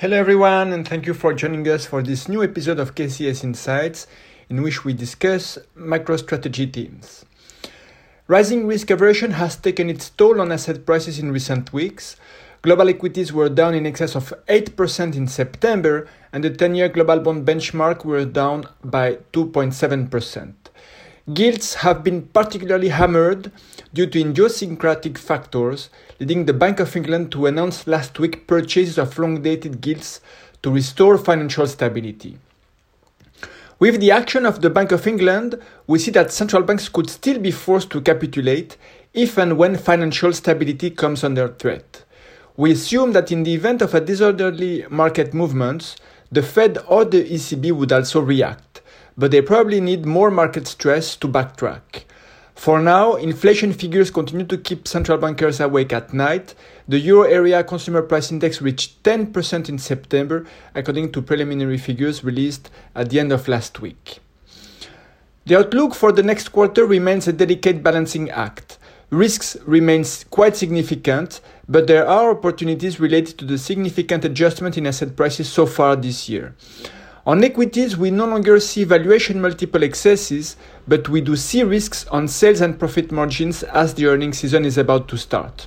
Hello, everyone, and thank you for joining us for this new episode of KCS Insights, in which we discuss macro strategy themes. Rising risk aversion has taken its toll on asset prices in recent weeks. Global equities were down in excess of 8% in September, and the 10 year global bond benchmark were down by 2.7%. Gilts have been particularly hammered due to idiosyncratic factors, leading the Bank of England to announce last week purchases of long dated gilts to restore financial stability. With the action of the Bank of England, we see that central banks could still be forced to capitulate if and when financial stability comes under threat. We assume that in the event of a disorderly market movements, the Fed or the ECB would also react but they probably need more market stress to backtrack. For now, inflation figures continue to keep central bankers awake at night. The euro area consumer price index reached 10% in September, according to preliminary figures released at the end of last week. The outlook for the next quarter remains a delicate balancing act. Risks remain quite significant, but there are opportunities related to the significant adjustment in asset prices so far this year. On equities, we no longer see valuation multiple excesses, but we do see risks on sales and profit margins as the earnings season is about to start.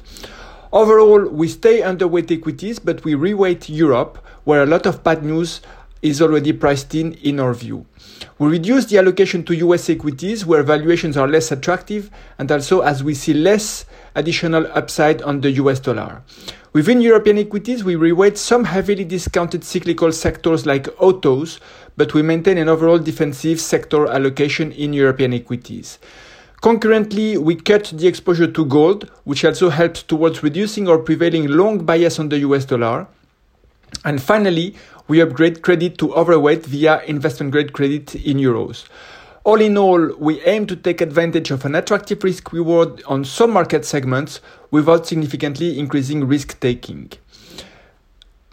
Overall, we stay underweight equities, but we reweight Europe, where a lot of bad news is already priced in, in our view. We reduce the allocation to US equities, where valuations are less attractive, and also as we see less additional upside on the US dollar. Within European equities, we reweight some heavily discounted cyclical sectors like autos, but we maintain an overall defensive sector allocation in European equities. Concurrently, we cut the exposure to gold, which also helps towards reducing our prevailing long bias on the US dollar. And finally, we upgrade credit to overweight via investment grade credit in euros. All in all, we aim to take advantage of an attractive risk reward on some market segments without significantly increasing risk taking.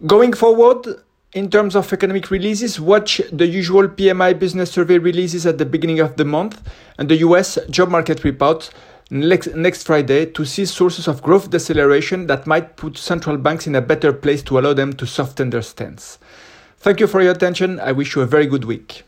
Going forward, in terms of economic releases, watch the usual PMI business survey releases at the beginning of the month and the US job market report next, Friday to see sources of growth deceleration that might put central banks in a better place to allow them to soften their stance. Thank you for your attention. I wish you a very good week.